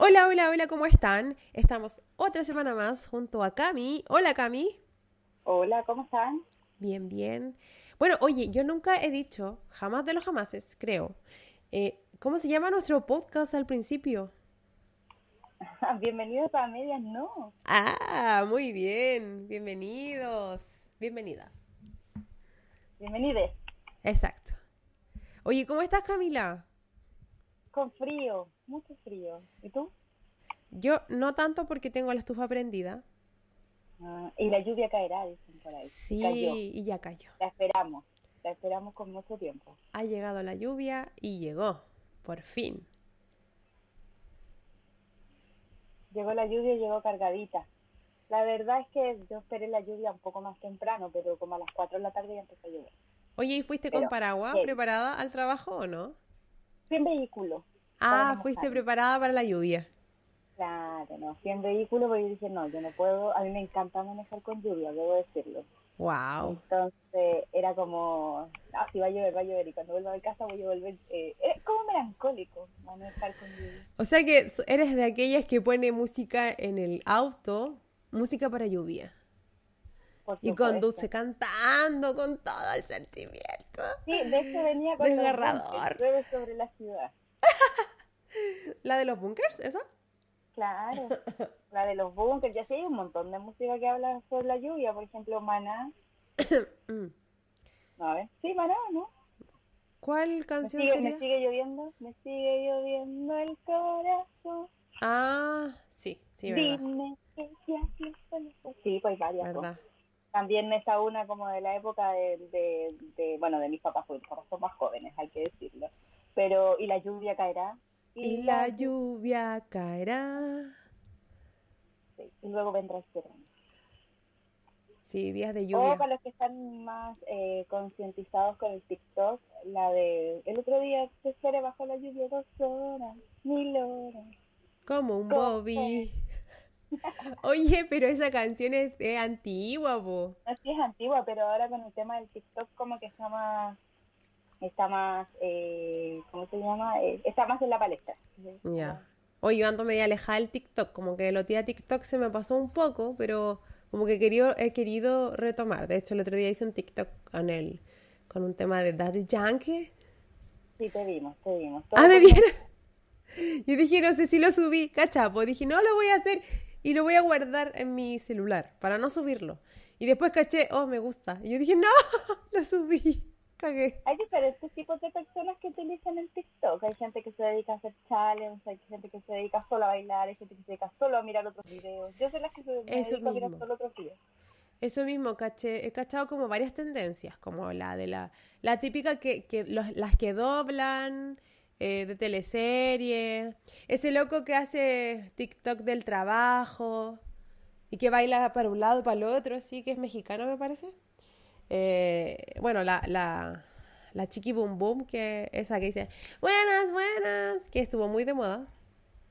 Hola, hola, hola, ¿cómo están? Estamos otra semana más junto a Cami. Hola, Cami. Hola, ¿cómo están? Bien, bien. Bueno, oye, yo nunca he dicho, jamás de los jamases, creo, eh, ¿cómo se llama nuestro podcast al principio? Bienvenidos a Medias No. Ah, muy bien. Bienvenidos. Bienvenidas. Bienvenides. Exacto. Oye, ¿cómo estás, Camila? Con frío, mucho frío. ¿Y tú? Yo no tanto porque tengo la estufa prendida. Ah, y la lluvia caerá, dicen por ahí. Sí, Cayó. y ya cayó. La esperamos. La esperamos con mucho tiempo. Ha llegado la lluvia y llegó, por fin. Llegó la lluvia y llegó cargadita. La verdad es que yo esperé la lluvia un poco más temprano, pero como a las 4 de la tarde ya empezó a llover. Oye, ¿y fuiste con paraguas preparada al trabajo o no? En vehículo. Ah, no fuiste preparada para la lluvia. Claro, no. Fui en vehículo porque dije, no, yo no puedo. A mí me encanta manejar con lluvia, debo decirlo. Wow. Entonces era como, ah, si va a llover, va a llover. Y cuando vuelva a casa voy a volver. Eh, es como melancólico manejar con lluvia. O sea que eres de aquellas que pone música en el auto, música para lluvia. Y conduce cantando con todo el sentimiento. Sí, de hecho venía con Desgarrador. sobre la ciudad. ¿La de los bunkers, esa? Claro, la de los bunkers. Ya sí hay un montón de música que habla sobre la lluvia. Por ejemplo, Maná. Mm. No, a ver. Sí, Maná, ¿no? ¿Cuál Me canción sigue, sería? me sigue lloviendo, me sigue lloviendo el corazón. Ah, sí, sí, verdad. Dime que ya sí pues varias. pues. verdad. También está una como de la época de, de, de- bueno, de mis papás, porque mis papás son más jóvenes, hay que decirlo. Pero, y la lluvia caerá. Y la lluvia caerá. sí, y luego vendrá el verano. Sí, días de O lluvia. para los que están más eh, concientizados con el TikTok, la de el otro día se espera bajo la lluvia dos horas, mil horas. Como un Como- Bobby. Oye, pero esa canción es, es antigua, po. Así es antigua, pero ahora con el tema del TikTok como que está más, está más, eh, ¿cómo se llama? Eh, está más en la palestra. Ya. Oye, yo ando media alejada del TikTok, como que lo tía TikTok se me pasó un poco, pero como que querido, he querido retomar. De hecho, el otro día hice un TikTok con el, con un tema de Daddy Yankee. Sí, te vimos, te vimos. Ah, me vieron. Yo dije, no sé si lo subí, cachapo. Dije, no, lo voy a hacer y lo voy a guardar en mi celular para no subirlo. Y después caché, oh, me gusta. Y yo dije, no, lo subí. Cagué. Hay diferentes tipos de personas que utilizan el TikTok. Hay gente que se dedica a hacer challenges, hay gente que se dedica solo a bailar, hay gente que se dedica solo a mirar otros videos. Yo soy la que se dedico a mirar solo otros videos. Eso mismo, caché, he cachado como varias tendencias, como la de la, la típica que, que los- las que doblan, eh, de teleserie, ese loco que hace TikTok del trabajo y que baila para un lado, para el otro, así que es mexicano me parece. Eh, bueno, la, la, la Chiqui Boom Boom, que esa que dice, buenas, buenas, que estuvo muy de moda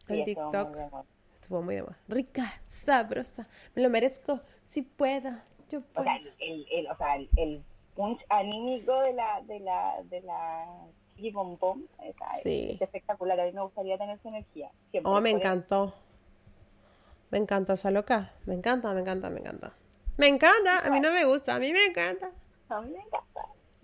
en Sí, estuvo muy TikTok. de moda. Estuvo muy de moda. Rica, sabrosa, me lo merezco, si puedo, yo O puedo. sea, el, el, o sea, el, el punch anímico de la de la de la Chiqui o sea, Sí. es espectacular. A mí me gustaría tener su energía. Siempre. Oh, me encantó. Me encanta esa loca. Me encanta, me encanta, me encanta. Me encanta, a mí no me gusta, a mí me encanta. A mí me encanta.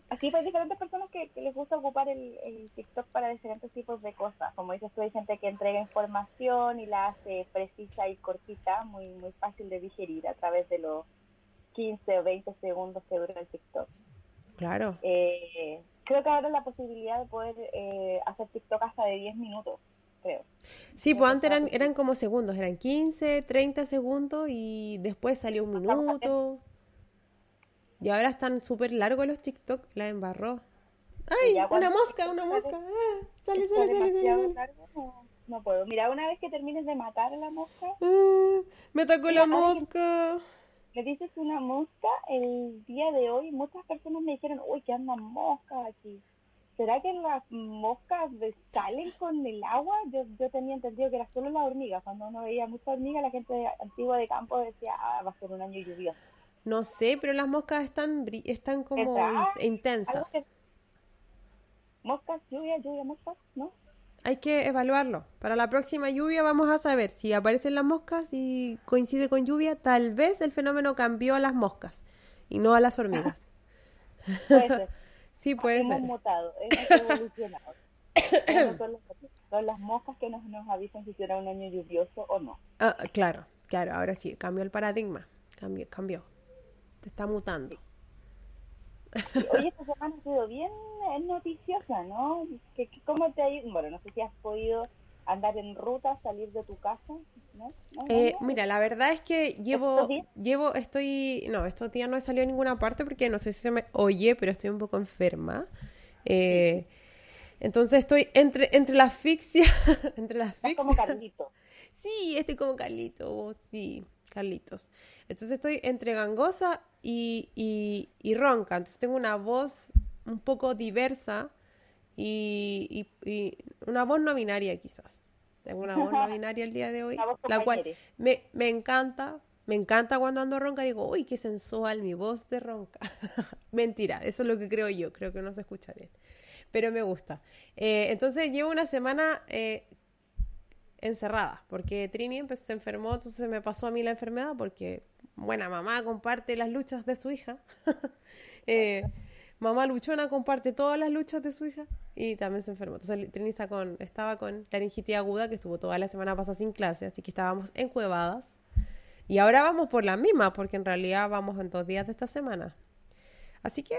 Así pues diferentes personas que, que les gusta ocupar el, el TikTok para diferentes tipos de cosas. Como dices tú, hay gente que entrega información y la hace precisa y cortita, muy muy fácil de digerir a través de los 15 o 20 segundos que dura el TikTok. Claro. Eh, creo que ahora la posibilidad de poder eh, hacer TikTok hasta de 10 minutos, creo. Sí, pues antes eran, eran como segundos, eran 15, 30 segundos y después salió un minuto. Y ahora están súper largos los TikTok, la embarró. ¡Ay! Una mosca, una mosca. Ah, sale, sale, sale, no, no puedo. Mira, una vez que termines de matar a la mosca, Ah, me atacó la mosca. le dices una mosca, el día de hoy muchas personas me dijeron, uy, que andan moscas aquí. ¿Será que las moscas salen con el agua? Yo, yo tenía entendido que era solo las hormigas. Cuando uno veía muchas hormigas, la gente antigua de campo decía, ah, va a ser un año lluvioso. No sé, pero las moscas están, están como intensas. Que- Moscas, lluvia, lluvia, moscas, ¿no? hay que evaluarlo. Para la próxima lluvia vamos a saber si aparecen las moscas y coincide con lluvia, tal vez el fenómeno cambió a las moscas y no a las hormigas. Puede ser. Sí, puede hemos ser. mutado, hemos evolucionado. Son, las, moscas que nos, nos avisan si será un año lluvioso o no. Ah, claro, claro, ahora sí, cambió el paradigma, cambió, cambió. Se está mutando. Hoy esta semana ha sido bien eh, noticiosa, ¿no? ¿Qué, qué- ¿Cómo te ha ido? Bueno, no sé si has podido andar en ruta, salir de tu casa, ¿no? ¿No? Eh, mira, la verdad es que llevo, llevo, estoy, no, estos días no he salido a ninguna parte porque no sé si se me oye, pero estoy un poco enferma. Eh, entonces estoy entre, entre la asfixia, entre la asfixia. como Carlito. Sí, estoy como Carlitos, vos, sí, Carlitos. Entonces estoy entre gangosa y, y, y ronca. Entonces tengo una voz un poco diversa y, y- y una voz no binaria quizás. Tengo una voz no binaria el día de hoy, la cual me, me encanta. Me encanta cuando ando ronca, digo, uy, qué sensual mi voz de ronca. Mentira, eso es lo que creo yo, creo que no se escucha bien. Pero me gusta. Eh, entonces llevo una semana eh, encerrada, porque Trini empezó, se enfermó, entonces se me pasó a mí la enfermedad, porque, buena, mamá comparte las luchas de su hija. Eh, mamá luchona comparte todas las luchas de su hija y también se enfermó. Entonces Trini con, estaba con laringitis aguda, que estuvo toda la semana pasada sin clase, así que estábamos encuevadas. Y ahora vamos por la misma, porque en realidad vamos en dos días de esta semana. Así que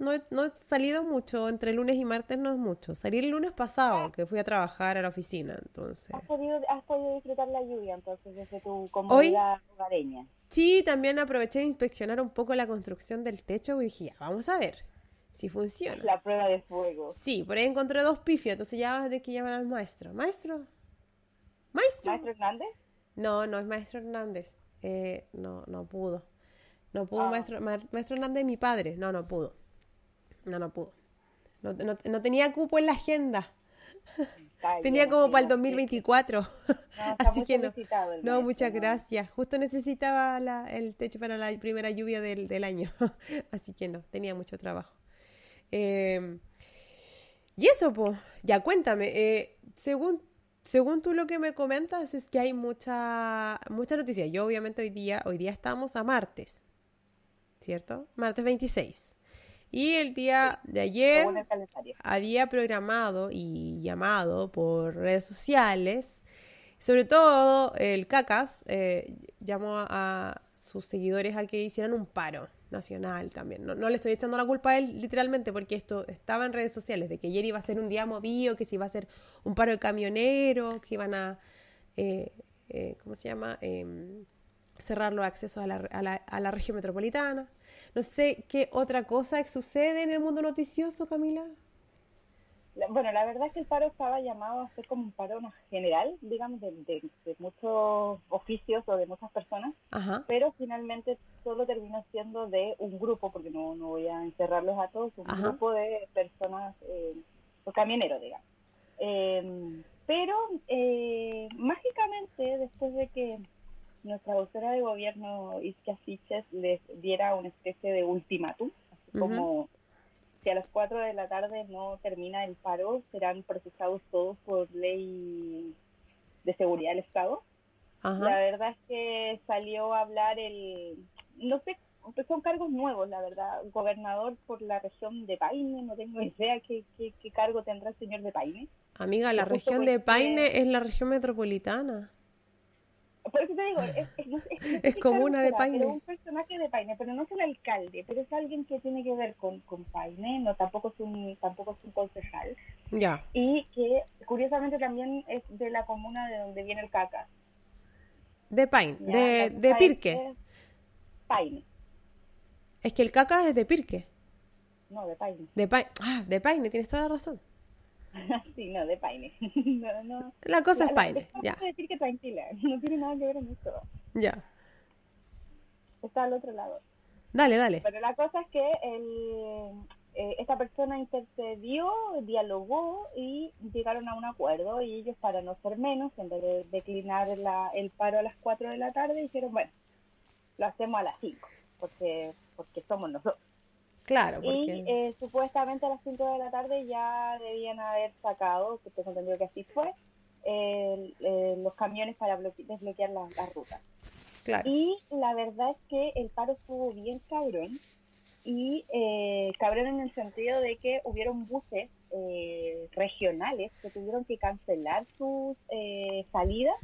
no he, no he salido mucho, entre lunes y martes no es mucho. Salí el lunes pasado, que fui a trabajar a la oficina, entonces... ¿Has podido, has podido disfrutar la lluvia entonces desde tu comodidad hogareña? Sí, también aproveché de inspeccionar un poco la construcción del techo y dije, ya, vamos a ver si funciona. La prueba de fuego. Sí, por ahí encontré dos pifios, entonces ya de que llaman al maestro. ¿Maestro? ¿Maestro? ¿Maestro Hernández? No, no es maestro Hernández. Eh, no, no pudo. No pudo Ah. maestro, ma- maestro Hernández, mi padre. No, no pudo. No, no pudo. No, no- no tenía cupo en la agenda. Tenía como para el sé, 2024. No, Así que no. No, muchas ¿no? gracias. Justo necesitaba la- el techo para la primera lluvia del, del año. Así que no, tenía mucho trabajo. Eh, y eso, pues, ya cuéntame. eh, según, según tú lo que me comentas, es que hay mucha, mucha noticia. Yo, obviamente, hoy día, hoy día estamos a martes, ¿cierto? Martes 26. Y el día de ayer había programado y llamado por redes sociales, sobre todo el CACAS eh, llamó a, sus seguidores a que hicieran un paro nacional también. No, no le estoy echando la culpa a él literalmente porque esto estaba en redes sociales, de que ayer iba a ser un día movido, que se iba a hacer un paro de camioneros, que iban a, eh, eh, ¿cómo se llama? Em, cerrar los accesos a la, a la- a la región metropolitana. No sé qué otra cosa sucede en el mundo noticioso, Camila. La- Bueno, la verdad es que el paro estaba llamado a ser como un paro general, digamos, de, de- de muchos oficios o de muchas personas, Ajá. pero finalmente solo terminó siendo de un grupo, porque no, no voy a encerrarlos a todos, un Ajá. grupo de personas, eh, o camioneros, digamos. Eh, pero eh, mágicamente, después de que nuestra vocera de gobierno, Iskia Siches, les diera una especie de ultimátum, así como si a las 4 de la tarde no termina el paro, serán procesados todos por ley de seguridad del Estado. La verdad es que salió a hablar el, no sé, pues son cargos nuevos, la verdad, gobernador por la región de Paine, no tengo idea qué, qué, qué cargo tendrá el señor de Paine. Amiga, la región de Paine es la región metropolitana. Por eso te digo, es, es, no es Es comuna cargo de Paine. Pero un personaje de Paine, pero no es el alcalde, pero es alguien que tiene que ver con, con Paine, no tampoco es un tampoco es un concejal Ya. y que curiosamente también es de la comuna de donde viene el caca. De Paine, ¿ya? de, de Pirque. es que- Paine, Es que el caca es de Pirque. no de Paine. De Paine. Ah, de Paine, tienes toda la razón. sí, no, de Paine. no, no. La cosa es Paine. Ya, decir que tranquila, no tiene nada que ver en esto. ya. Está al otro lado. Dale, dale. Pero la cosa es que el, eh, esta persona intercedió, dialogó y llegaron a un acuerdo y ellos para no ser menos, en vez de declinar la- el paro a las 4 de la tarde, dijeron, bueno, lo hacemos a las 5, porque, porque somos nosotros. Claro, Y eh, supuestamente a las 5 de la tarde ya debían haber sacado, que tengo entendido que así fue, eh, los camiones para bloque- desbloquear las las rutas. claro. Y la verdad es que el paro estuvo bien cabrón. Y eh, cabrón en el sentido de que hubieron buses eh, regionales que tuvieron que cancelar sus eh, salidas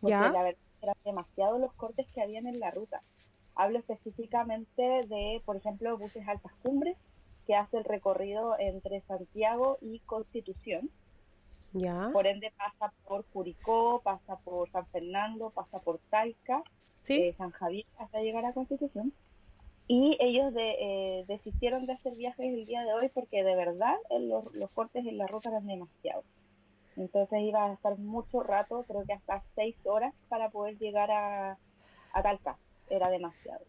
porque Ya. la verdad eran demasiados los cortes que habían en la ruta. Hablo específicamente de, por ejemplo, buses altas cumbres que hace el recorrido entre Santiago y Constitución. Ya. Por ende pasa por Curicó, pasa por San Fernando, pasa por Talca Sí. eh, San Javier hasta llegar a Constitución. Y ellos de, eh, desistieron de hacer viajes el día de hoy porque de verdad eh, los, los cortes en la ruta eran demasiados. Entonces iba a estar mucho rato, creo que hasta seis horas para poder llegar a, a Talca. Era demasiado.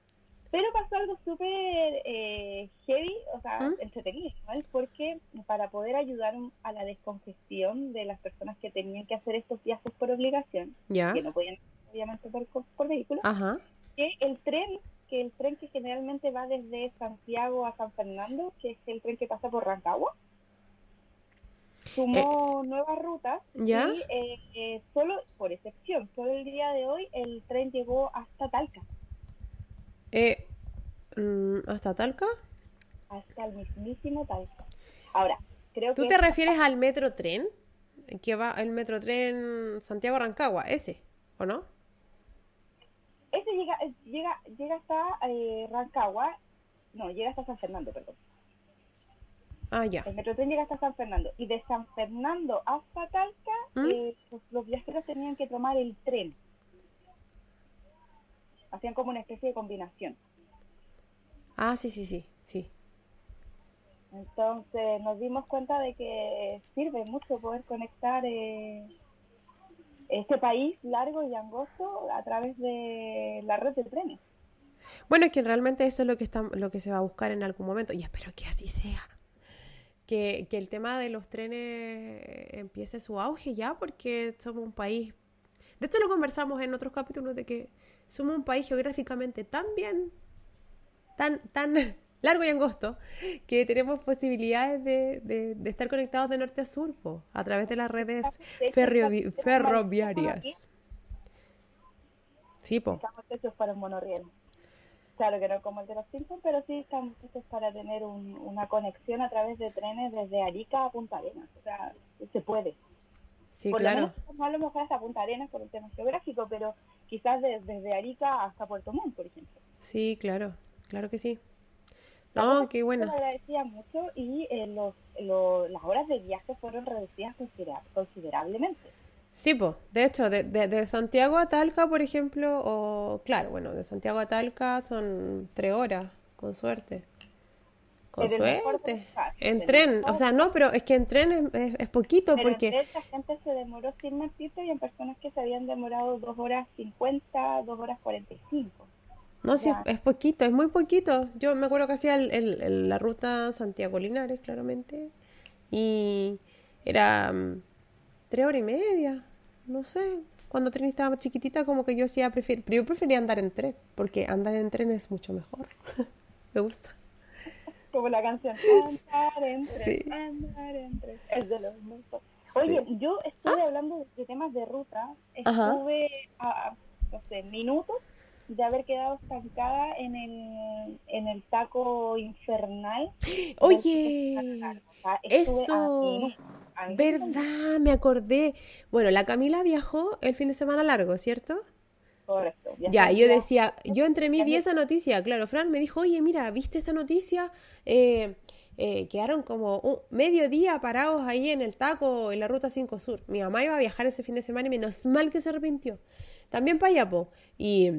Pero pasó algo súper eh, heavy, o sea, ¿Mm? entretenido, ¿no? porque para poder ayudar a la descongestión de las personas que tenían que hacer estos viajes por obligación, Ya. que no podían obviamente por, por vehículo, Ajá. que el tren, que el tren que generalmente va desde Santiago a San Fernando, que es el tren que pasa por Rancagua, sumó nuevas rutas Eh, ¿Ya? y eh, eh, solo, por excepción, solo el día de hoy el tren llegó hasta Talca, Eh, mm, ¿Hasta Talca? hasta el mismísimo Talca. Ahora, creo ¿Tú que te refieres al metro tren? Que va el metro tren Santiago-Rancagua, ese, ¿o no? ese llega, eh, llega, llega hasta eh, Rancagua, no, llega hasta San Fernando, perdón. Ah, ya. El metrotren llega hasta San Fernando y de San Fernando hasta Talca ¿Mm? eh, pues, los viajeros tenían que tomar el tren. Hacían como una especie de combinación. Ah, sí, sí, sí, sí. Entonces nos dimos cuenta de que sirve mucho poder conectar eh, este país largo y angosto a través de la red de trenes. Bueno, es que realmente eso es lo que está, lo que se va a buscar en algún momento, y espero que así sea. Que, que el tema de los trenes empiece su auge ya, porque somos un país. De hecho, lo conversamos en otros capítulos de que somos un país geográficamente tan bien, tan, tan largo y angosto, que tenemos posibilidades de, de- de estar conectados de norte a sur, po, a través de las redes ferrovi- ferroviarias. Sí, po. Estamos hechos para un monorriel. Claro que no como el de los Simpsons, pero sí estamos hechos para tener un- una conexión a través de trenes desde Arica a Punta Arenas. O sea, se puede. Sí, por claro. lo menos no a lo mejor hasta Punta Arenas por un tema geográfico, pero quizás de- desde Arica hasta Puerto Montt, por ejemplo. Sí, claro. Claro que sí. No, qué bueno. Lo agradecía mucho y eh, los, lo- las horas de viaje fueron reducidas considera- considerablemente. Sí, pues, de hecho, de, de- de Santiago a Talca, por ejemplo, o claro, bueno, de Santiago a Talca son tres horas, con suerte. Con el suerte. En en el tren, o sea, no, pero es que en tren es, es- es poquito Pero porque... esta gente se demoró sin mentirte y en personas que se habían demorado dos horas 50, dos horas 45. No, sí, es poquito, es muy poquito. Yo me acuerdo que hacía el- el- el- la ruta Santiago-Linares, claramente, y era mm, tres horas y media, no sé. Cuando Trini estaba chiquitita, como que yo hacía, prefier- pero yo prefería andar en tren, porque andar en tren es mucho mejor. me gusta. Como la canción. Andar en tren, Sí. andar en tren. Es de los mejores. Oye, yo estuve hablando de temas de ruta. Ajá. Estuve a, no sé, minutos de haber quedado estancada en el, en el taco infernal. Oye, O sea, estuve a eso, a verdad, me acordé. Bueno, la Camila viajó el fin de semana largo, ¿cierto? Correcto. Ya, yo decía, yo entre mí vi esa noticia, claro, Fran me dijo, oye, mira, ¿viste esa noticia? Eh, eh, quedaron como un medio día parados ahí en el taco, en la ruta 5 Sur. Mi mamá iba a viajar ese fin de semana y menos mal que se arrepintió. También para allá, po. Y,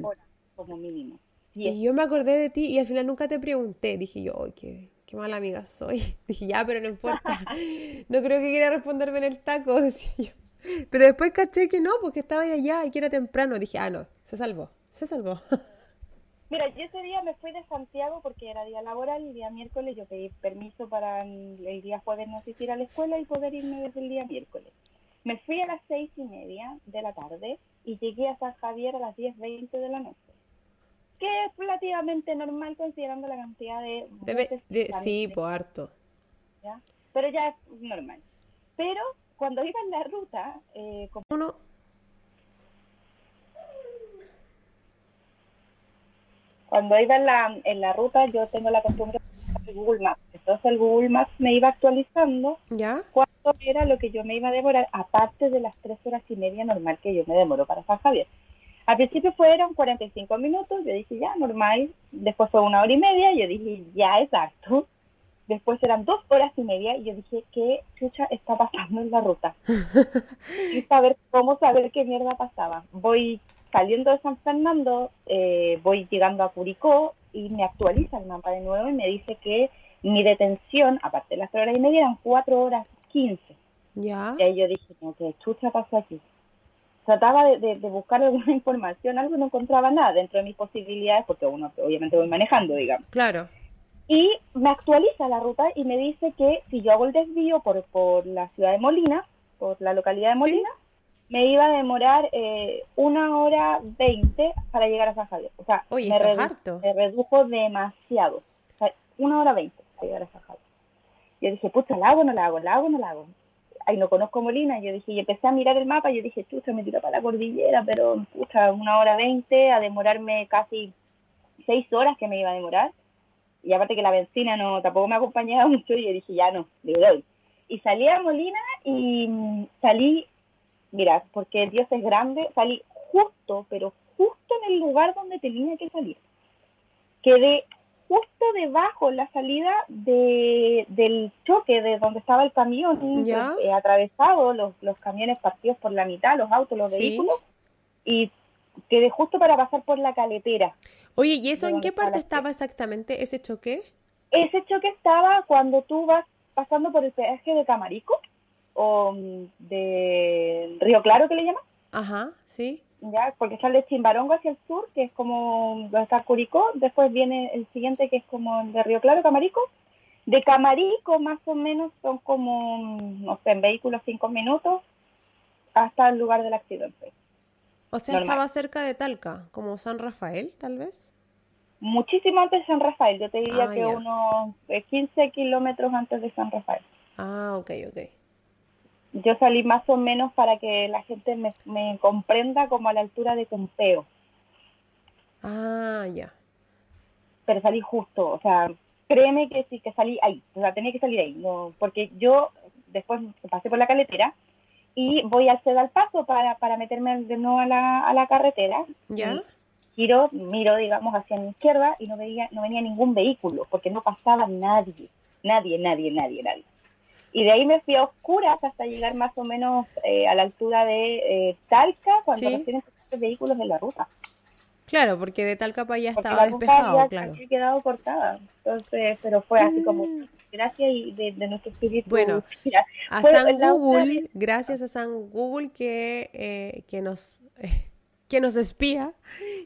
como mínimo. y Y yo me acordé de ti y al final nunca te pregunté. Dije yo, ay, qué, qué mala amiga soy. Dije, ya, pero no importa. No creo que quiera responderme en el taco, decía yo. Pero después caché que no, porque estaba allá y que era temprano. Dije, ah, no, se salvó, se salvó. Mira, yo ese día me fui de Santiago porque era día laboral y día miércoles yo pedí permiso para el día jueves no asistir a la escuela y poder irme desde el día miércoles. Me fui a las seis y media de la tarde y llegué a San Javier a las 10.20 de la noche. que es relativamente normal considerando la cantidad de... Debe, de- sí, por harto. ¿ya? Pero ya es normal. Pero cuando iba en la ruta, eh, como Uno, cuando iba en la, en la ruta yo tengo la costumbre de Google Maps. Entonces el Google Maps me iba actualizando ¿ya? cuánto era lo que yo me iba a demorar, aparte de las tres horas y media normal que yo me demoro para San Javier. Al principio fueron 45 minutos, yo dije ya, normal. Después fue una hora y media, yo dije ya, exacto. Después eran dos horas y media y yo dije, ¿qué chucha está pasando en la ruta? y saber cómo saber qué mierda pasaba. Voy saliendo de San Fernando, eh, voy llegando a Curicó y me actualiza el mapa de nuevo y me dice que mi detención, aparte de las tres horas y media, eran cuatro horas quince. ¿Ya? Y ahí yo dije, no, ¿qué chucha pasó aquí? Trataba de, de- de buscar alguna información, algo no encontraba nada dentro de mis posibilidades, porque uno obviamente voy manejando, digamos. Claro. Y me actualiza la ruta y me dice que si yo hago el desvío por, por la ciudad de Molina, por la localidad de Sí. Molina, me iba a demorar eh, una hora veinte para llegar a San Javier. O sea, Oye, me, redu- harto. me redujo demasiado. O sea, una hora veinte para llegar a San Javier. Yo dije, pucha, ¿la hago o no la hago? ¿La hago o no la hago? Ay, no conozco Molina. Yo dije, y empecé a mirar el mapa. Yo dije, chucha, me tiro para la cordillera, pero pucha, una hora veinte, a demorarme casi seis horas que me iba a demorar. Y aparte que la benzina no tampoco me acompañaba mucho, y yo dije, ya no, le doy. Y salí a Molina y mm, salí, mira, porque Dios es grande, salí justo, pero justo en el lugar donde tenía que salir. Quedé justo debajo la salida de, del choque de donde estaba el camión Ya. pues, eh, atravesado, los, los camiones partidos por la mitad, los autos, los Sí. vehículos, y quedé justo para pasar por la caletera. Oye, ¿y eso ¿De en qué parte estaba exactamente ese choque? Ese choque estaba cuando tú vas pasando por el peaje de Camarico o mm, de Río Claro que le llaman, Ajá, sí. ya, porque sale Chimbarongo hacia el sur, que es como donde está Curicó, después viene el siguiente que es como el de Río Claro, Camarico. De Camarico más o menos son como, mm, no sé, en vehículos cinco minutos hasta el lugar del accidente. O sea, Normal. estaba cerca de Talca, como San Rafael, tal vez. Muchísimo antes de San Rafael, yo te diría Ah, que unos eh, 15 kilómetros antes de San Rafael. Ah, ok, ok. yo salí más o menos para que la gente me, me comprenda como a la altura de Pompeo, Ah, ya. pero salí justo, o sea, créeme que sí, que salí ahí, o sea, tenía que salir ahí, no, porque yo después pasé por la caletera y voy al Cedal Paso para, para meterme de nuevo a la, a la carretera. ¿Ya? Giro, miro, digamos, hacia mi izquierda y no veía, no venía ningún vehículo, porque no pasaba nadie, nadie, nadie, nadie, nadie. Y de ahí me fui a oscuras hasta llegar más o menos eh, a la altura de eh, Talca, cuando Sí. recién empezaron vehículos en la ruta. Claro, porque de para allá Porque estaba despejado, había, claro. había quedado cortada. Entonces, pero fue así como, gracias y de, de nuestro espíritu. Bueno, mira, A fue San Google, gracias a San Google que, eh, que nos que nos espía,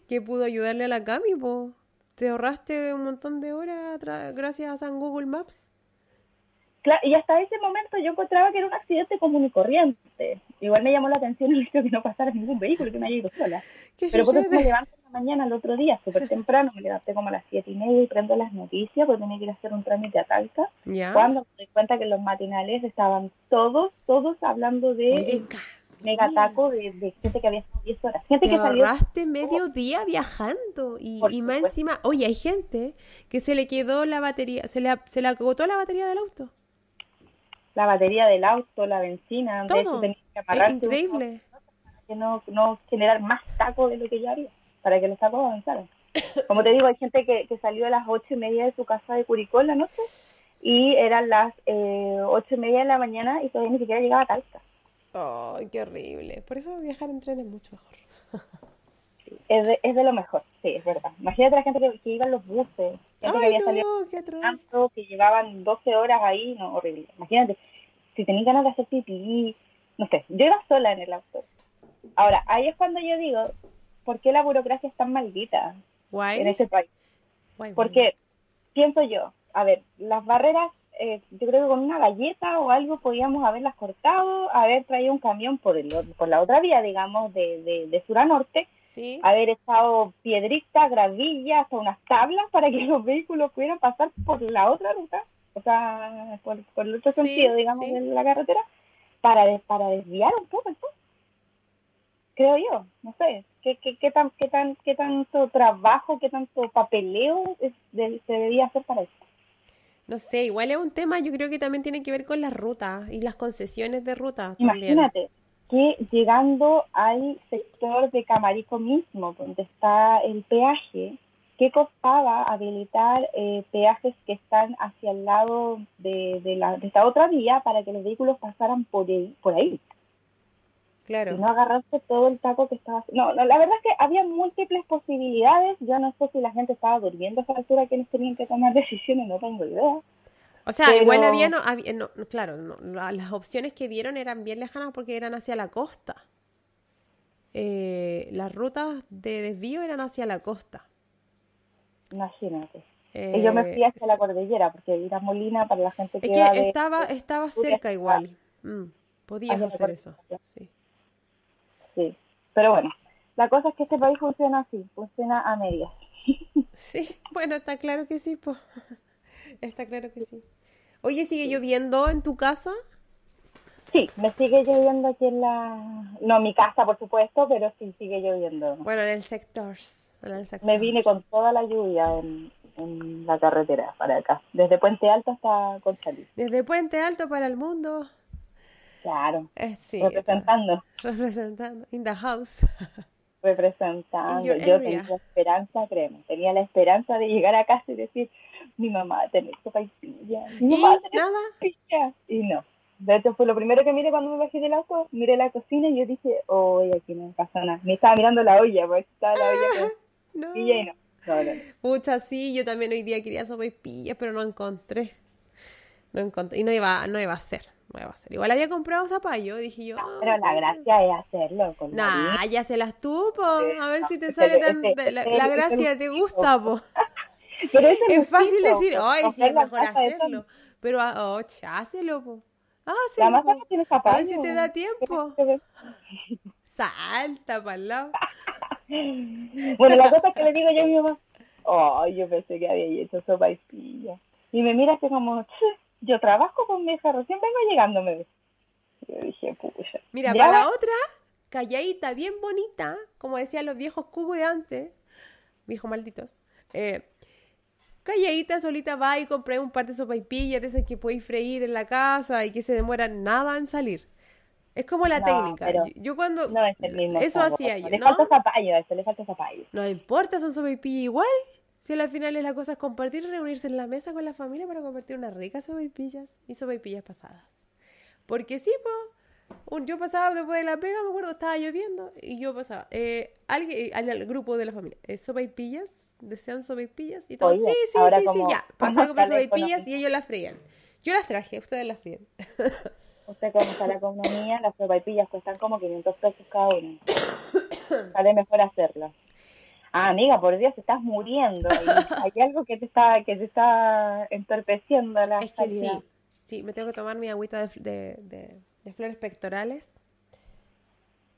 que pudo ayudarle a la Cami, po. Te ahorraste un montón de horas gracias a San Google Maps. Cla- y hasta ese momento yo encontraba que era un accidente común y corriente. Igual me llamó la atención el hecho de que no pasara ningún vehículo, que me haya ido sola. ¿Qué Pero por eso me sucede? levanto la mañana el otro día, súper temprano, me levanté como a las siete y media y prendo las noticias porque tenía que ir a hacer un trámite a Talca. Cuando me di cuenta que los matinales estaban todos, todos hablando de megataco de, de gente que había estado 10 horas. Gente Te que salió ahorraste medio día viajando y, más encima, oye, hay gente que se le quedó la batería, se le, se le agotó la batería del auto. la batería del auto, la benzina, de hecho Todo. tenía que Es increíble. para que no, no generar más taco de lo que ya había, para que los tacos avanzaran. Como te digo, hay gente que, que salió a las ocho y media de su casa de Curicó en la noche y eran las eh, ocho y media de la mañana y todavía ni siquiera llegaba a Talca. Ay, qué horrible. Por eso viajar en tren es mucho mejor. Es de, es de lo mejor, sí, es verdad. Imagínate la gente que, que iba en los buses, gente que Ay, había no, salido qué tanto, que llevaban 12 horas ahí, no, horrible. Imagínate, si tenías ganas de hacer pipí, no sé, yo iba sola en el auto. Ahora, ahí es cuando yo digo, ¿por qué la burocracia es tan maldita en este país? Porque pienso yo, a ver, las barreras, eh, yo creo que con una galleta o algo podíamos haberlas cortado, haber traído un camión por, el, por la otra vía, digamos, de, de, de sur a norte, Sí. haber echado piedritas, gravillas, hasta unas tablas para que los vehículos pudieran pasar por la otra ruta, o sea, por, por el otro Sí, sentido, digamos, sí. de la carretera, para, para desviar un poco el paso. Creo yo, no sé, ¿qué, qué, qué, tan, qué, tan, qué tanto trabajo, qué tanto papeleo es- de- se debía hacer para eso? No sé, igual es un tema, yo creo que también tiene que ver con las rutas y las concesiones de ruta también. Imagínate que llegando al sector de Camarico mismo, donde está el peaje, ¿qué costaba habilitar eh, peajes que están hacia el lado de, de, la, de esta otra vía para que los vehículos pasaran por ahí? Por ahí Claro. y no agarrarse todo el taco que estaba. No, no, la verdad es que había múltiples posibilidades. Yo no sé si la gente estaba durmiendo a esa altura, quienes tenían que tomar decisiones, no tengo idea. O sea, Pero- igual había, no, había- no, claro, no, la- las opciones que dieron eran bien lejanas porque eran hacia la costa. Eh, las rutas de desvío eran hacia la costa. Imagínate. Eh, Y yo me fui hacia la cordillera, porque ir a Molina para la gente que Es que de- estaba, estaba cerca igual. Mm, podías hacer eso. Sí. Pero bueno, la cosa es que este país funciona así, funciona a medias. Sí, bueno, está claro que sí, po. Está claro que sí. Oye, ¿sigue lloviendo en tu casa? Sí, me sigue lloviendo aquí en la... No, en mi casa, por supuesto, pero sí sigue lloviendo. Bueno, en el sector. En el sector. Me vine con toda la lluvia en, en la carretera para acá, desde Puente Alto hasta Conchalí. Desde Puente Alto para el mundo. Claro, Eh, sí, representando, representando. In the house. representando. Yo tenía la esperanza, créeme, tenía la esperanza de llegar a casa y decir, mi mamá va a tener sopa y pilla, mi ¿Y mamá tener nada? Y no. De hecho, fue lo primero que miré cuando me bajé del auto. Miré la cocina y yo dije, oye, aquí no pasa nada. Me estaba mirando la olla, porque estaba la olla con No. y no. No, sí, yo también hoy día quería sopaipillas, pero no encontré. No encontré. Y no iba, no iba a ser. No iba a ser. Igual había comprado zapallo, dije yo. ah, Pero la gracia es hacerlo con la Nah, ya se las tuvo. A ver si te sale tan. la, la gracia te gusta, po. Pero Es fácil decir, ay, sí, es la mejor hacerlo. Pero, ah, oh, hácelo, po. La Hácelo, masa po. no tiene A ver si te da tiempo. Bueno, Salta para el lado. la cosa que le digo yo a mi mamá, ay, yo pensé que había hecho sopa y pilla. Y me mira así como, "Ch, yo trabajo con mi hija, recién vengo llegando, me. Yo dije, pucha. Mira, Ya para la otra, calladita, bien bonita, como decían los viejos cucos de antes, viejos malditos. Eh, calladita, solita va y compré un par de sopaipillas de esas que podéis freír en la casa y que se demoran nada en salir. Es como la No, técnica. Yo, yo cuando... No es el mismo. Eso hacía yo, Le ¿no? falta zapallo eso, le falta zapallo. No importa, son sopaipillas igual. Si al final es la cosa es compartir y reunirse en la mesa con la familia para compartir unas ricas sopaipillas y sopaipillas pasadas. Porque sí, po, un- yo pasaba después de la pega, me acuerdo, estaba lloviendo y yo pasaba. Eh, alguien, al, al grupo de la familia, eh, sopaipillas, desean sopaipillas y todo. Oye, sí, sí, sí, sí, ya. Pasaba a comprar la sopaipillas y ellos las freían. Yo las traje, ustedes las fríen. Usted como está la economía, las sopaipillas cuestan como 500 pesos cada una. Sale mejor hacerlas. Ah, amiga, por Dios, estás muriendo. Hay, algo que te está que te está entorpeciendo la Es que sí, sí, me tengo que tomar mi agüita de, de, de- de flores pectorales.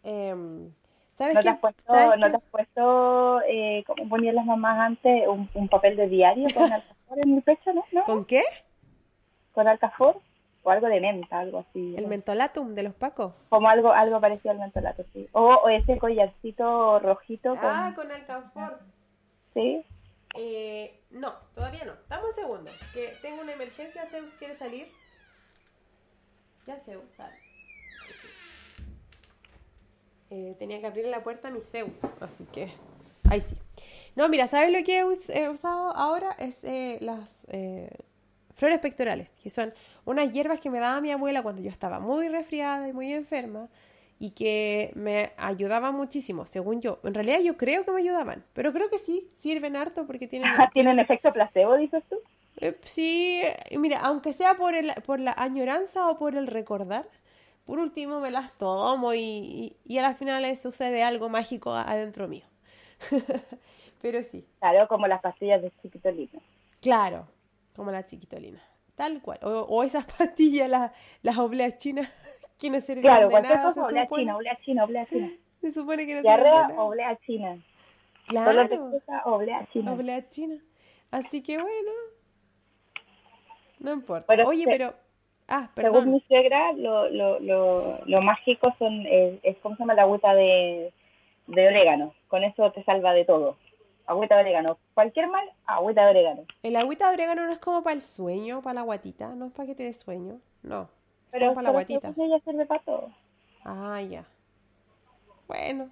Em, ¿Sabes ¿No te has puesto, ¿Sabes ¿no te has puesto eh, como ponían las mamás antes, un, un papel de diario con alcafor en mi pecho, no? ¿No? ¿Con qué? ¿Con alcafor? O algo de menta, algo así. El ¿no? mentolatum de los pacos. Como algo algo parecido al mentolato, sí. O, o ese collarcito rojito con... Ah, con alcanfor. ¿Sí? Eh, no, todavía no. Dame un segundo. Que tengo una emergencia. Zeus quiere salir. Ya Zeus sale. Sí. Eh, tenía que abrir la puerta a mi Zeus. Así que. Ahí sí. No, mira, ¿sabes lo que he, us- he usado ahora? Es eh, las eh, flores pectorales. Que son unas hierbas que me daba mi abuela cuando yo estaba muy resfriada y muy enferma. Y que me ayudaban muchísimo, según yo. En realidad yo creo que me ayudaban. Pero creo que sí, sirven harto porque tienen ¿Tienen efecto placebo, dices tú? eh, sí, eh, mira, aunque sea por, el, por la añoranza o por el recordar, por último me las tomo y, y, y a la final le sucede algo mágico adentro mío. Pero sí, Claro, como las pastillas de chiquitolina. claro, como la chiquitolina, tal cual. O, o esas pastillas, las, las obleas chinas, que no sirven Claro, de cualquier nada, cosa, se oblea supone. china, oblea china, oblea china. Se supone que no Diarrea, oblea china. Claro, oblea china. oblea china. Así que bueno, no importa. Pero Oye, se- pero... Ah, Según perdón. mi suegra, lo, lo, lo, lo mágico son, es, es, ¿cómo se llama? La agüita de, de orégano. Con eso te salva de todo. Agüita de orégano. Cualquier mal, agüita de orégano. El agüita de orégano no es como para el sueño, para la guatita, no es para que te dé sueño, no. Pero, para la pero guatita. según ella sirve para todo. Ah, ya. Bueno,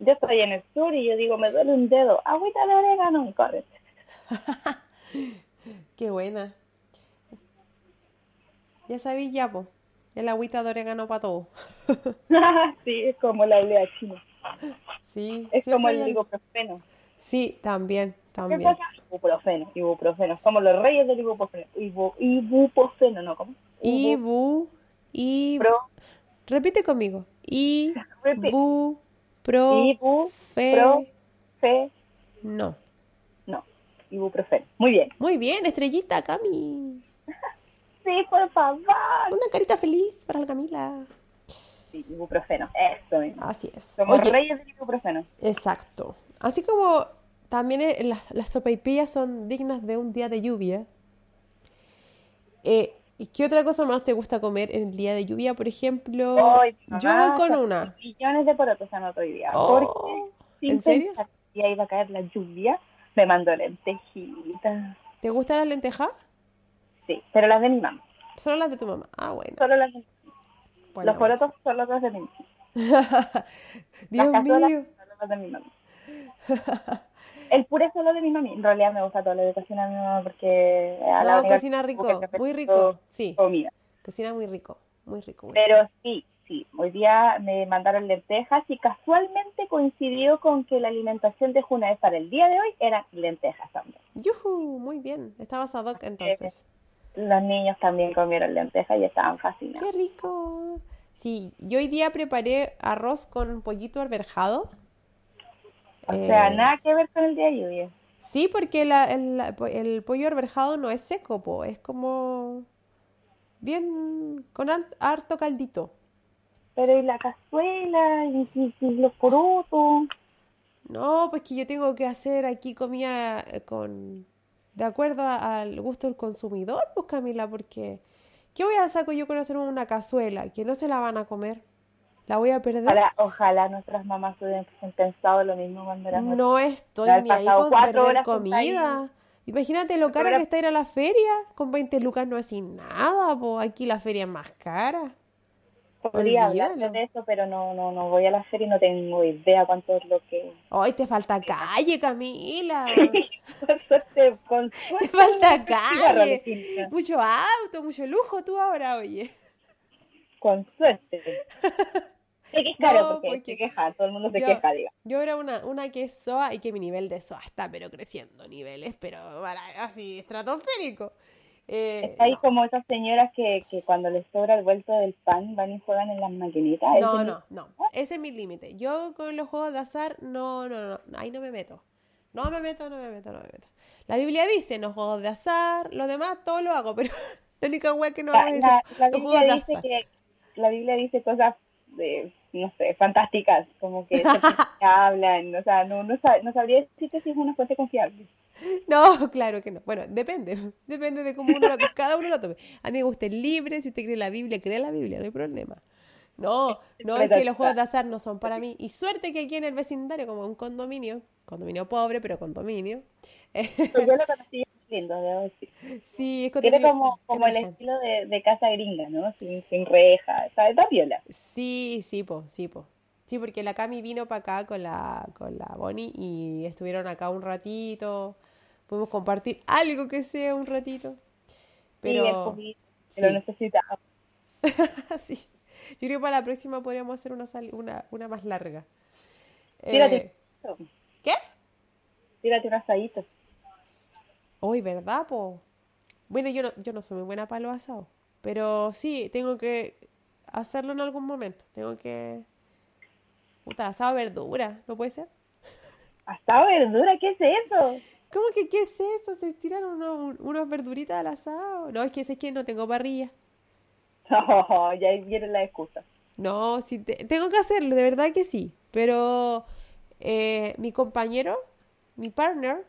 Yo estoy en el sur y yo digo, me duele un dedo. Agüita de orégano. Y corre. qué buena. Ya sabéis ya, po. El agüita de orégano para todo. sí, es como la oblea china. Sí, Es como el ibuprofeno. Sí, también, ¿Qué también. cosa? Ibuprofeno, ibuprofeno. Somos los reyes del ibuprofeno. Ibu, ibuprofeno, ¿no? ¿Cómo? Ibu, ibu. Pro, Repite conmigo. Ibu, pro, ibu, fe, pro, fe, no. no. Ibuprofeno. Muy bien. Muy bien, estrellita, Cami. Sí, por favor. Una carita feliz para la Camila. Sí, ibuprofeno. Eso mismo. Así es. Somos Oye, reyes del ibuprofeno. Exacto. Así como también eh, las, las sopaipillas son dignas de un día de lluvia. Eh, ¿y qué otra cosa más te gusta comer en el día de lluvia? Por ejemplo, Ay, mi yo mamá voy con una. Millones de porotos anotó hoy día. Oh, porque sin ¿en serio? ya iba a caer la lluvia, me mandó lentejitas. ¿Te gustan las lentejas? Sí, pero las de mi mamá. Solo las de tu mamá. Ah, bueno. Solo las de Bueno, Los porotos son los de mi mamá. Dios las mío. son los de mi mamá. El puré solo de mi mamá. En realidad me gusta todo lo de cocina de mi mamá porque a la No, única cocina rico, muy rico. Sí, Comida. cocina muy rico, muy rico. muy rico. Pero sí, sí. Hoy día me mandaron lentejas y casualmente coincidió con que la alimentación de Junaed para el día de hoy eran lentejas también. Yujú, muy bien. Estabas ad hoc entonces. Los niños también comieron lentejas y estaban fascinados. ¡Qué rico! Sí, yo hoy día preparé arroz con pollito alberjado. O sea, Eh, nada que ver con el día de lluvia. Sí, porque la- el, el pollo alberjado no es seco, po, es como bien con harto caldito. Pero y la cazuela y, y- y los porotos. No, pues que yo tengo que hacer aquí comida eh, con de acuerdo a- al gusto del consumidor, pues Camila, porque ¿qué voy a saco yo con hacer una cazuela que no se la van a comer? ¿La voy a perder? Ojalá, ojalá nuestras mamás hubiesen pensado lo mismo cuando éramos No estoy ni ahí con cuatro perder comida. Imagínate lo horas- que está ir a la feria. Con 20 lucas no sin nada, po. Aquí la feria es más cara. Podría hablarles de eso, pero no, no, no voy a la feria y no tengo idea cuánto es lo que... Ay, te falta calle, Camila. con suerte, con Te suerte. falta cigarro calle. Mucho auto, mucho lujo tú ahora, oye. Con suerte. Sé que es caro No, porque, porque se queja, todo el mundo se yo- queja, diga. Yo era una, una que es SOA y que mi nivel de SOA está, pero creciendo niveles, pero así, estratosférico. Eh, Está ahí no. como esas señoras que, que cuando les sobra el vuelto del pan van y juegan en las maquinitas. No, no, no. Ese es mi límite. Yo con los juegos de azar, no, no, no, no, ahí no me meto. No me meto, no me meto, no me meto. La Biblia dice, no juegos de azar, lo demás todo lo hago, pero la única wea que no La, hago es la- la los Biblia juegos de dice azar. que la Biblia dice cosas de, no sé, fantásticas, como que se hablan, o sea, no, no, sab- no sabría decirte si es una fuente confiable. No, claro que no. Bueno, depende. Depende de cómo uno lo, cada uno lo tome. A mí me gusta el libre. Si usted cree la Biblia, cree la Biblia, no hay problema. No, no es que los juegos de azar no son para mí. Y suerte que aquí en el vecindario, como un condominio, condominio pobre, pero condominio. Pero yo lo conocí lindo, debo decir. sí, es Tiene como, como el estilo de, de casa gringa, ¿no? Sin, sin reja, ¿sabes? Da viola. Sí, sí, po, sí, po. Sí, porque la Cami vino para acá con la, con la Bonnie y estuvieron acá un ratito. Pudimos compartir algo que sea un ratito. Sí, Pero poquito, sí. lo necesitaba. sí. Yo creo que para la próxima podríamos hacer una, sal- una, una más larga. Tírate, Eh, ¿Qué? tírate un asadito. Hoy, ¿verdad, po? Bueno, yo no, yo no soy muy buena para los asados, pero sí, tengo que hacerlo en algún momento. Tengo que... Puta, asado verdura, ¿no puede ser? ¿Asado verdura? ¿Qué es eso? ¿Cómo que qué es eso? ¿Se tiraron unos, un- unos verduritas al asado? No, es que es que no tengo parrilla. No, ya viene la excusa. No, sí, te- tengo que hacerlo, de verdad que sí. Pero eh, mi compañero, mi partner,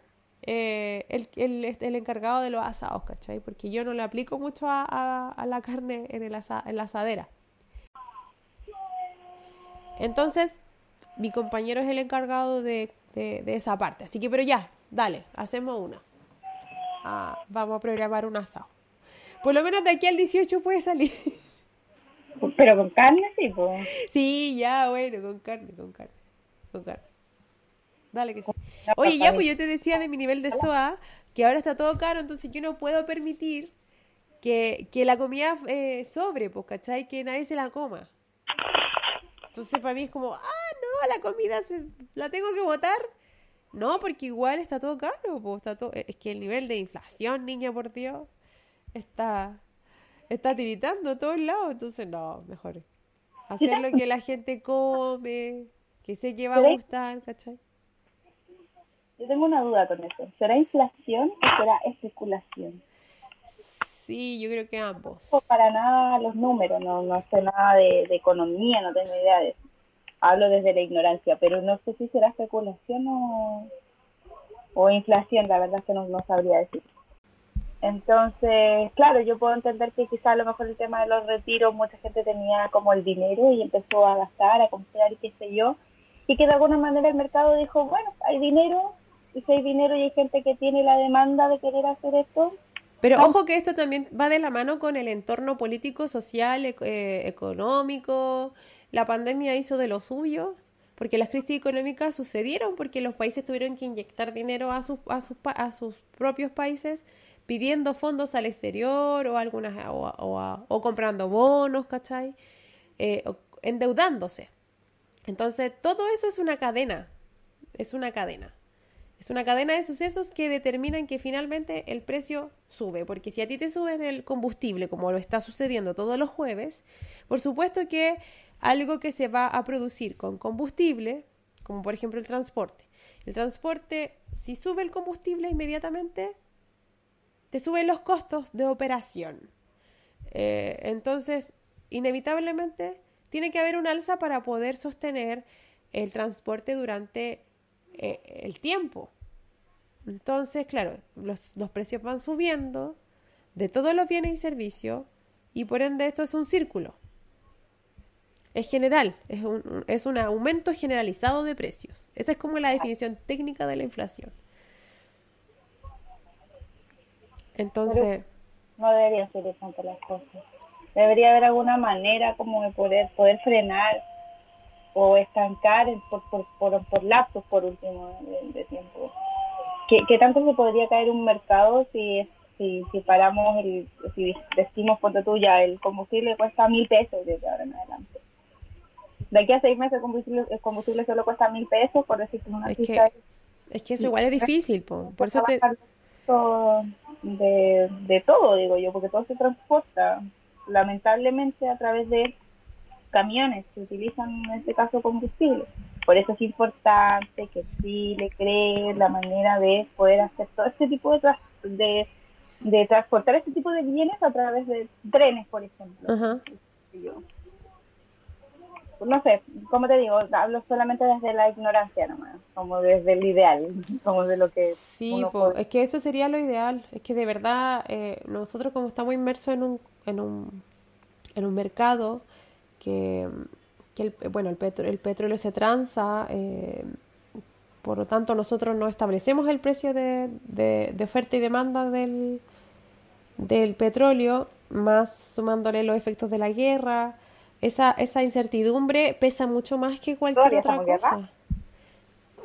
eh, él, él es el encargado de los asados, ¿cachai? Porque yo no le aplico mucho a, a- a la carne en, el asa- en la asadera. Entonces, mi compañero es el encargado de, de- de esa parte. Así que, pero ya, dale, hacemos una. Ah, vamos a programar un asado. Por lo menos de aquí al 18 puede salir. Pero con carne, sí, pues. Sí, ya, bueno, con carne, con carne, con carne. Dale que sí. No, Oye, ya, pues yo te decía de mi nivel de SOA, que ahora está todo caro, entonces yo no puedo permitir que, que la comida eh, sobre, pues, ¿cachai? Que nadie se la coma. Entonces para mí es como, ah, no, la comida se, la tengo que botar. No, porque igual está todo caro, pues, está todo, es que el nivel de inflación, niña, por Dios, está, está tiritando a todos lados, entonces no, mejor hacer lo que la gente come, que sé que va a gustar, ¿cachai? Yo tengo una duda con eso. ¿Será inflación o será especulación? Sí, yo creo que ambos. No para nada los números, no, no sé nada de, de economía, no tengo idea de eso. Hablo desde la ignorancia, pero no sé si será especulación o, o inflación, la verdad es que no, no sabría decir. Entonces, claro, yo puedo entender que quizá a lo mejor el tema de los retiros, mucha gente tenía como el dinero y empezó a gastar, a comprar y qué sé yo, y que de alguna manera el mercado dijo, bueno, hay dinero, y si hay dinero y hay gente que tiene la demanda de querer hacer esto, Pero ojo que esto también va de la mano con el entorno político, social, eh, económico. La pandemia hizo de lo suyo, porque las crisis económicas sucedieron porque los países tuvieron que inyectar dinero a sus, a sus, a sus propios países pidiendo fondos al exterior o, algunas, o, o o comprando bonos, ¿cachai? Eh, o endeudándose. Entonces, todo eso es una cadena, es una cadena. Es una cadena de sucesos que determinan que finalmente el precio sube, porque si a ti te suben el combustible, como lo está sucediendo todos los jueves, por supuesto que algo que se va a producir con combustible, como por ejemplo el transporte, el transporte, si sube el combustible inmediatamente, te suben los costos de operación. Eh, entonces, inevitablemente, tiene que haber un alza para poder sostener el transporte durante eh, el tiempo. Entonces, claro, los, los precios van subiendo de todos los bienes y servicios y por ende esto es un círculo. Es general, es un, es un aumento generalizado de precios. Esa es como la definición técnica de la inflación. Entonces, no deberían ser tanto las cosas. Debería haber alguna manera como de poder poder frenar o estancar por, por, por, por lapsos, por último, de, de tiempo. ¿Qué, ¿Qué tanto se podría caer un mercado si, si, si paramos, el, si decimos, ponte tú ya, el combustible cuesta mil pesos desde ahora en adelante? De aquí a seis meses el combustible, el combustible solo cuesta mil pesos, por decirte una Es cifra. es que eso igual es difícil, po. por eso te... de, de todo, digo yo, porque todo se transporta lamentablemente a través de camiones que utilizan en este caso combustible. Por eso es importante que sí le creen la manera de poder hacer todo este tipo de, tras- de, de transportar este tipo de bienes a través de trenes, por ejemplo. Yo- No sé, como te digo, hablo solamente desde la ignorancia nomás, como desde el ideal, como de lo que Sí, uno po, puede- es que eso sería lo ideal. Es que de verdad eh, nosotros como estamos inmersos en un, en un, en un mercado que, que el, bueno, el, petro- el petróleo se transa, eh, por lo tanto nosotros no establecemos el precio de, de, de oferta y demanda del, del petróleo, más sumándole los efectos de la guerra. Esa, esa incertidumbre pesa mucho más que cualquier ¿Todavía otra cosa.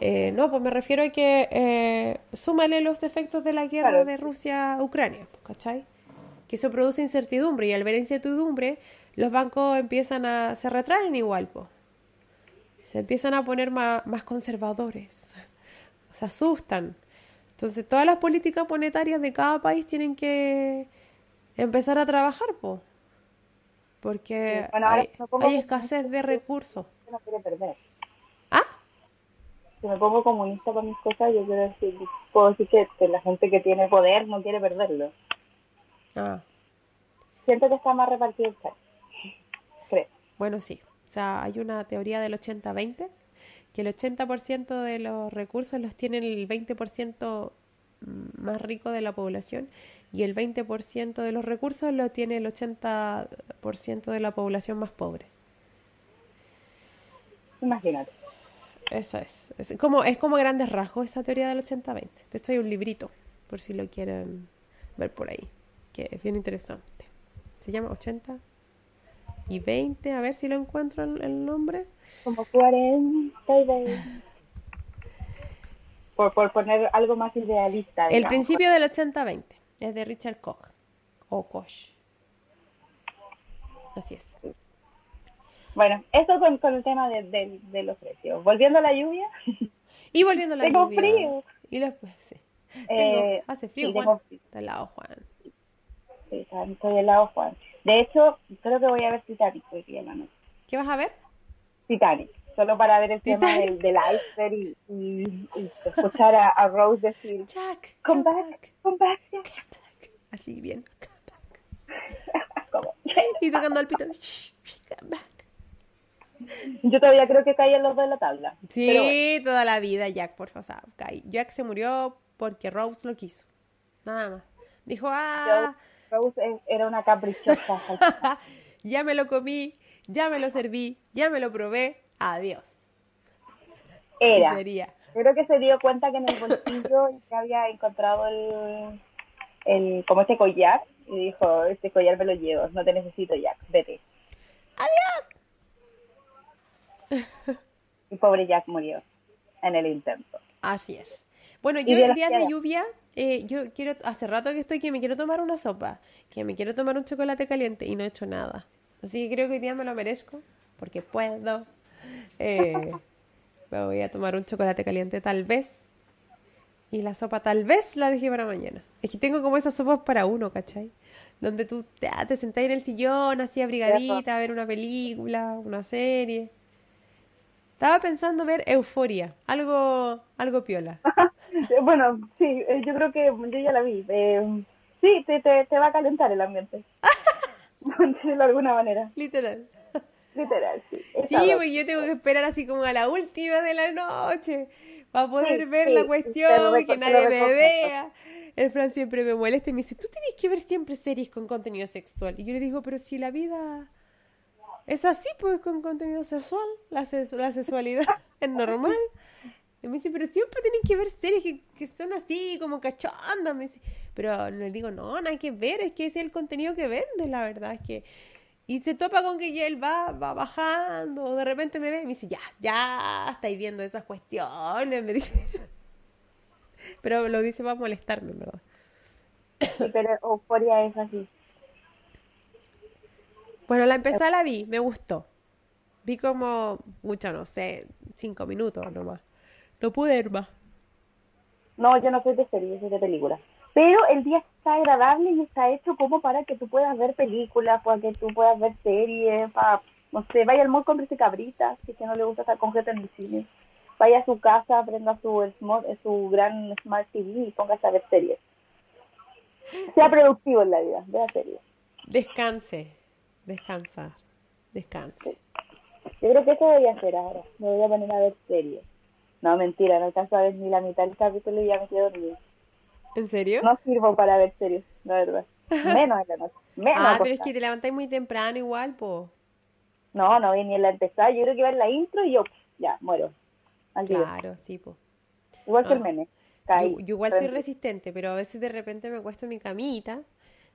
Eh, no, pues me refiero a que eh, súmale los efectos de la guerra Claro. de Rusia a Ucrania, pues, ¿cachai? Que eso produce incertidumbre y al ver incertidumbre los bancos empiezan a, se retraen igual, pues. Se empiezan a poner más, más conservadores, se asustan. Entonces todas las políticas monetarias de cada país tienen que empezar a trabajar, pues. Porque bueno, hay, escasez de recursos. no quiere perder. ¿Ah? Si me pongo comunista con mis cosas, yo quiero decir, puedo decir que, que la gente que tiene poder no quiere perderlo. Ah. Siento que está más repartido el país. Bueno, sí. O sea, hay una teoría del 80-20 que el 80% de los recursos los tiene el 20% más rico de la población y el 20% de los recursos lo tiene el 80% de la población más pobre. Imagínate. Eso es. Es como, es como grandes rasgos esa teoría del 80-20. De hecho hay un librito, por si lo quieren ver por ahí, que es bien interesante. Se llama 80 y 20, a ver si lo encuentro el, el nombre. Como 40 y 20. Por, por poner algo más idealista. El digamos. principio del 80-20 es de Richard Koch o Koch. Así es. Bueno, eso con, con el tema de, de- de los precios. Volviendo a la lluvia, Y volviendo a la Tengo lluvia. frío. Y después, sí. Eh, Tengo- hace frío, sí, Juan. tengo frío. Está helado, Juan. sí, está- estoy helado, Juan. De hecho, creo que voy a ver Titanic hoy día en la noche. ¿Qué vas a ver? Titanic, solo para ver el tema del, del iceberg y, y- y escuchar a, a Rose decir, Jack, come back, come back, Jack". come back. Así bien. Come back. Como, Y tocando al pito. "Shh, come back. Yo todavía creo que caían los dos en la tabla. Sí, bueno, toda la vida Jack, por favor. Jack se murió porque Rose lo quiso. Nada más. Dijo, ah, Rose era una caprichosa. ya me lo comí, ya me lo serví, ya me lo probé. Adiós. Era. sería. Yo creo que se dio cuenta que en el bolsillo ya había encontrado el, el como este collar y dijo, este collar me lo llevo, no te necesito Jack, vete. Adiós. Y pobre Jack murió en el intento. Así es. Bueno, yo la días de lluvia, eh, yo quiero, hace rato que estoy que me quiero tomar una sopa, que me quiero tomar un chocolate caliente y no he hecho nada. Así que creo que hoy día me lo merezco, porque puedo. Eh, me voy a tomar un chocolate caliente tal vez. Y la sopa tal vez la dejé para mañana. Es que tengo como esas sopas para uno, ¿cachai? Donde tú te, ah, te sentás en el sillón, así abrigadita, a ver una película, una serie. Estaba pensando ver Euforia, algo, algo piola. Eh, Bueno, sí, eh, yo creo que yo ya la vi. Eh, sí, te, te, te va a calentar el ambiente. De alguna manera. Literal. Literal, sí. Sí, pues yo tengo que esperar así como a la última de la noche para poder Sí, ver sí, la cuestión y que nadie me vea. El Fran siempre me molesta y me dice, tú tienes que ver siempre series con contenido sexual. Y yo le digo, pero si la vida es así, pues con contenido sexual, la, la sexualidad es normal. Y me dice, pero siempre tienen que ver series que, que son así, como cachondas. Me dice, pero le digo, no, no hay que ver, es que ese es el contenido que vende, la verdad. Es que... Y se topa con que él va, va bajando, o de repente me ve y me dice, ya, ya estáis viendo esas cuestiones, me dice. Pero lo dice para molestarme, ¿verdad? Sí, pero Euforia es así. Bueno, la empecé, la vi, me gustó. Vi como, mucho, no sé, cinco minutos nomás. No pude ver más. No, yo no soy de series, soy de películas. Pero el día está agradable y está hecho como para que tú puedas ver películas, para que tú puedas ver series, para, no sé, vaya al mall, cómprese cabritas, si es que no le gusta estar con gente en el cine. Vaya a su casa, prenda su, smart- su gran Smart TV y póngase a ver series. Sea productivo en la vida, vea series. Descanse, descansar, descanse. Yo creo que eso voy a hacer ahora. Me voy a poner a ver series. No, mentira, no alcanzo a ver ni la mitad del capítulo y ya me quedo dormida. ¿En serio? No sirvo para ver series, la verdad. Menos en la noche. Menos ah, pero es que te levantáis muy temprano igual, po. No, no vi ni en la empezada. Yo creo que va en la intro y yo, ya, muero. Al. Claro, sí, po. Igual que el Ah. meme. Caí. Yo, yo igual soy resistente, pero a veces de repente me acuesto en mi camita,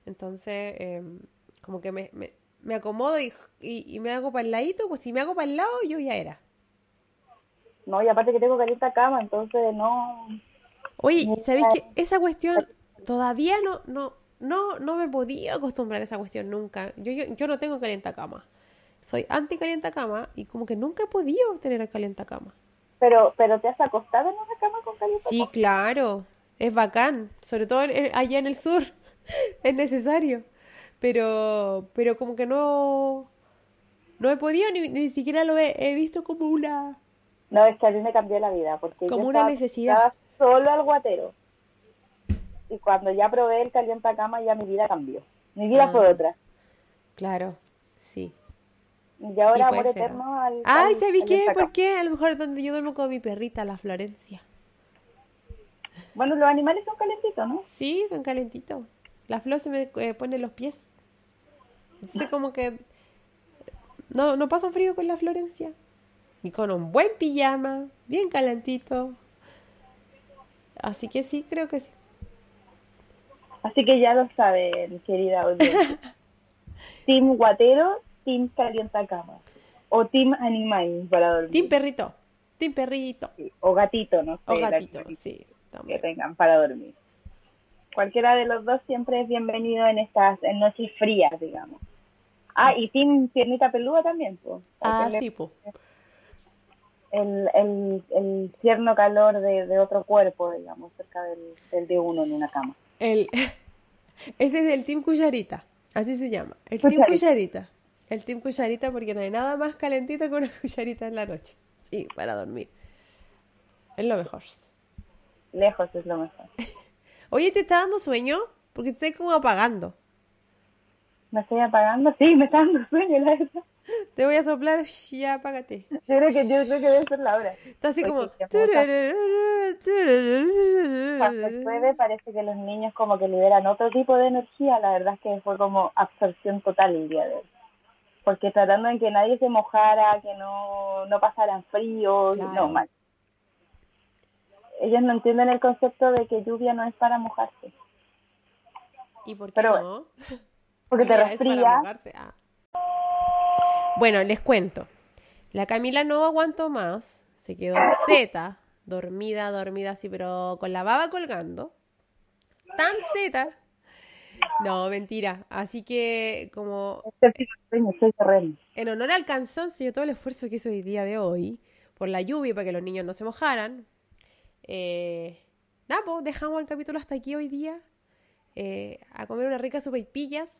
entonces em, como que me, me, me acomodo y, y, y me hago para el ladito, pues si me hago para el lado, yo ya era. No, y aparte que tengo caliente cama, entonces no. Oye. ¿sabéis que esa cuestión todavía no, no, no, no me podido acostumbrar a esa cuestión nunca? Yo, yo, yo no tengo cama. Soy anti cama y como que nunca he podido tener cama. Pero, pero te has acostado en una cama con caliente Sí, claro, es bacán, sobre todo en- allá en el sur, es necesario, pero, pero como que no, no he podido, ni, ni siquiera lo he, he visto como una, No, es que a mí me cambió la vida. Porque Como yo una estaba necesidad. acostada solo al guatero. Y cuando ya probé el caliente cama, ya mi vida cambió. Mi vida Ah. fue otra. claro, sí, Y ahora Sí, amor ser. eterno al. Ay, al- ¿sabes al qué? ¿Por qué? A lo mejor donde yo duermo con mi perrita, la Florencia. Bueno, los animales son calentitos, ¿no? Sí, son calentitos. La Flo se me eh, pone los pies. Entonces como que no, no paso frío con la Florencia. Y con un buen pijama, bien calentito. Así que sí, creo que sí. Así que ya lo saben, querida audiencia. team Guatero, Team Calientacama. O Team Animal para dormir. Team perrito, team perrito. Sí, O gatito, no sé. O gatito, que- sí, Que tengan para dormir. Cualquiera de los dos siempre es bienvenido en estas en noches frías, digamos. Ah, y Team Piernita Peluda también, pues. Ah, sí, po. El, el, el tierno calor de, de otro cuerpo, digamos, cerca del, del de uno en una cama. El, ese es el Team Cucharita, así se llama. El Team Cucharita. Cucharita. El Team Cucharita porque no hay nada más calentito que una cucharita en la noche. Sí, para dormir. Es lo mejor. Lejos es lo mejor. Oye, ¿te está dando sueño? Porque te estoy como apagando. ¿Me estoy apagando? Sí, me está dando sueño, la verdad. Te voy a soplar, ya apágate. Yo creo que, yo creo que debe ser la hora. Está así como... Cuando llueve parece que los niños como que liberan otro tipo de energía. La verdad es que fue como absorción total el día de hoy. Porque tratando de que nadie se mojara, que no, no pasaran frío, Claro. no, mal. Ellos no entienden el concepto de que lluvia no es para mojarse. ¿Y por qué Pero no? Porque te Lluvia es para resfría. mojarse. Ah. Bueno, les cuento. La Camila no aguantó más. Se quedó zeta, dormida, dormida así, pero con la baba colgando. Tan zeta. No, mentira. Así que, como Este en honor al cansancio y todo el esfuerzo que hizo el día de hoy, por la lluvia para que los niños no se mojaran, eh, nada, pues dejamos el capítulo hasta aquí hoy día. eh, a comer una rica sopa y pillas,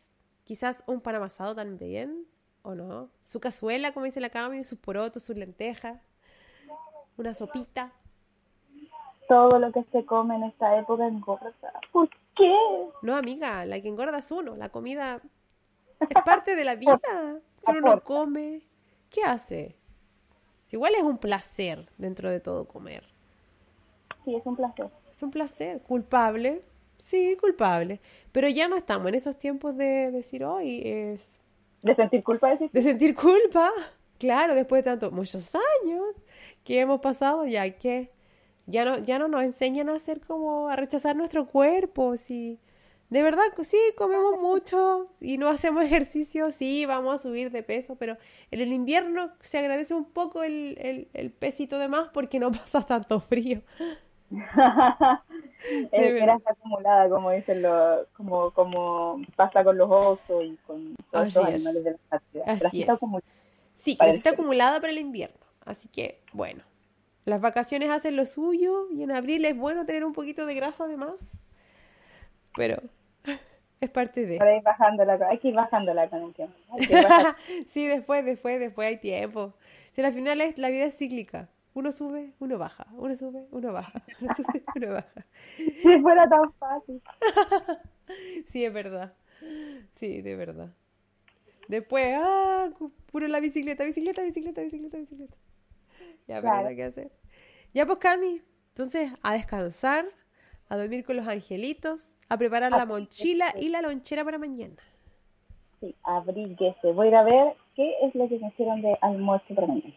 quizás un pan amasado también, o no, su cazuela, como dice la Cami, sus porotos, sus lentejas, una sopita. Todo lo que se come en esta época engorda. ¿Por qué? No, amiga, la que engorda es uno, la comida es parte de la vida. Si uno no come, ¿qué hace? Si igual es un placer dentro de todo comer. Sí, es un placer. Es un placer. ¿Culpable? Sí, culpable. Pero ya no estamos en esos tiempos de decir, hoy es De sentir culpa, decir. de sentir culpa. Claro, después de tanto, muchos años que hemos pasado, ya que ya no, ya no nos enseñan a hacer como a rechazar nuestro cuerpo. Si de verdad, sí, comemos mucho y no hacemos ejercicio, sí, vamos a subir de peso, pero en el invierno se agradece un poco el, el, el pesito de más porque no pasa tanto frío. Es verdad. grasa acumulada, como dicen los, como, como pasa con los osos y con todos los es. animales de la acumulada. Sí, el frío. acumulada para el invierno. Así que, bueno, las vacaciones hacen lo suyo y en abril es bueno tener un poquito de grasa además. Pero es parte de... Para ir bajando la, hay que ir bajando la con el tiempo. Hay que ir bajando. sí, después, después, después hay tiempo. Si al final es, la vida es cíclica. Uno sube, uno baja. Uno sube, uno baja. Uno sube, uno baja. si fuera tan fácil. Sí, es verdad. Sí, de verdad. Después, ah, puro la bicicleta, bicicleta, bicicleta, bicicleta, bicicleta. Ya, pero nada que hacer. Ya, pues, Cami, entonces, a descansar, a dormir con los angelitos, a preparar la mochila y la lonchera para mañana. Sí, abríguese. Voy a ir a ver qué es lo que me hicieron de almuerzo para mañana.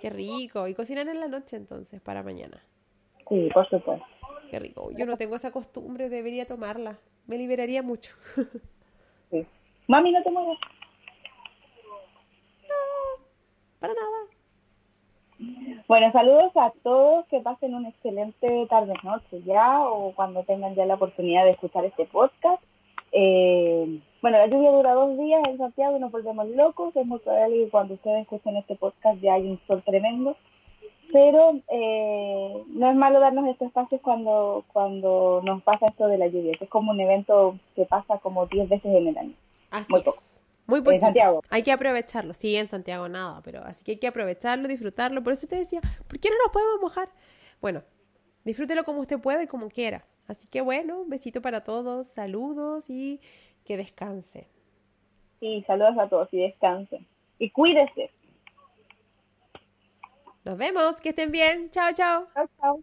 Qué rico. Y cocinar en la noche, entonces, para mañana. Sí, por supuesto. Qué rico. Yo no tengo esa costumbre, debería tomarla. Me liberaría mucho. Sí. Mami, no te muevas. para nada. Bueno, saludos a todos, que pasen una excelente tarde-noche ya, o cuando tengan ya la oportunidad de escuchar este podcast. Eh, bueno, la lluvia dura dos días en Santiago y nos volvemos locos. Es muy probable que cuando ustedes escuchen este podcast ya hay un sol tremendo. Pero eh, no es malo darnos estos espacios cuando, cuando nos pasa esto de la lluvia, que es como un evento que pasa como 10 veces en el año. Así Muy es. poco. Muy poquito. Santiago. Hay que aprovecharlo. Sí, en Santiago nada, pero así que hay que aprovecharlo, disfrutarlo. Por eso te decía, ¿por qué no nos podemos mojar? Bueno, disfrútelo como usted pueda y como quiera. Así que bueno, un besito para todos, saludos y que descansen. Y saludos a todos y descansen. y cuídese. Nos vemos, que estén bien. Chao, chao. Chao, chao.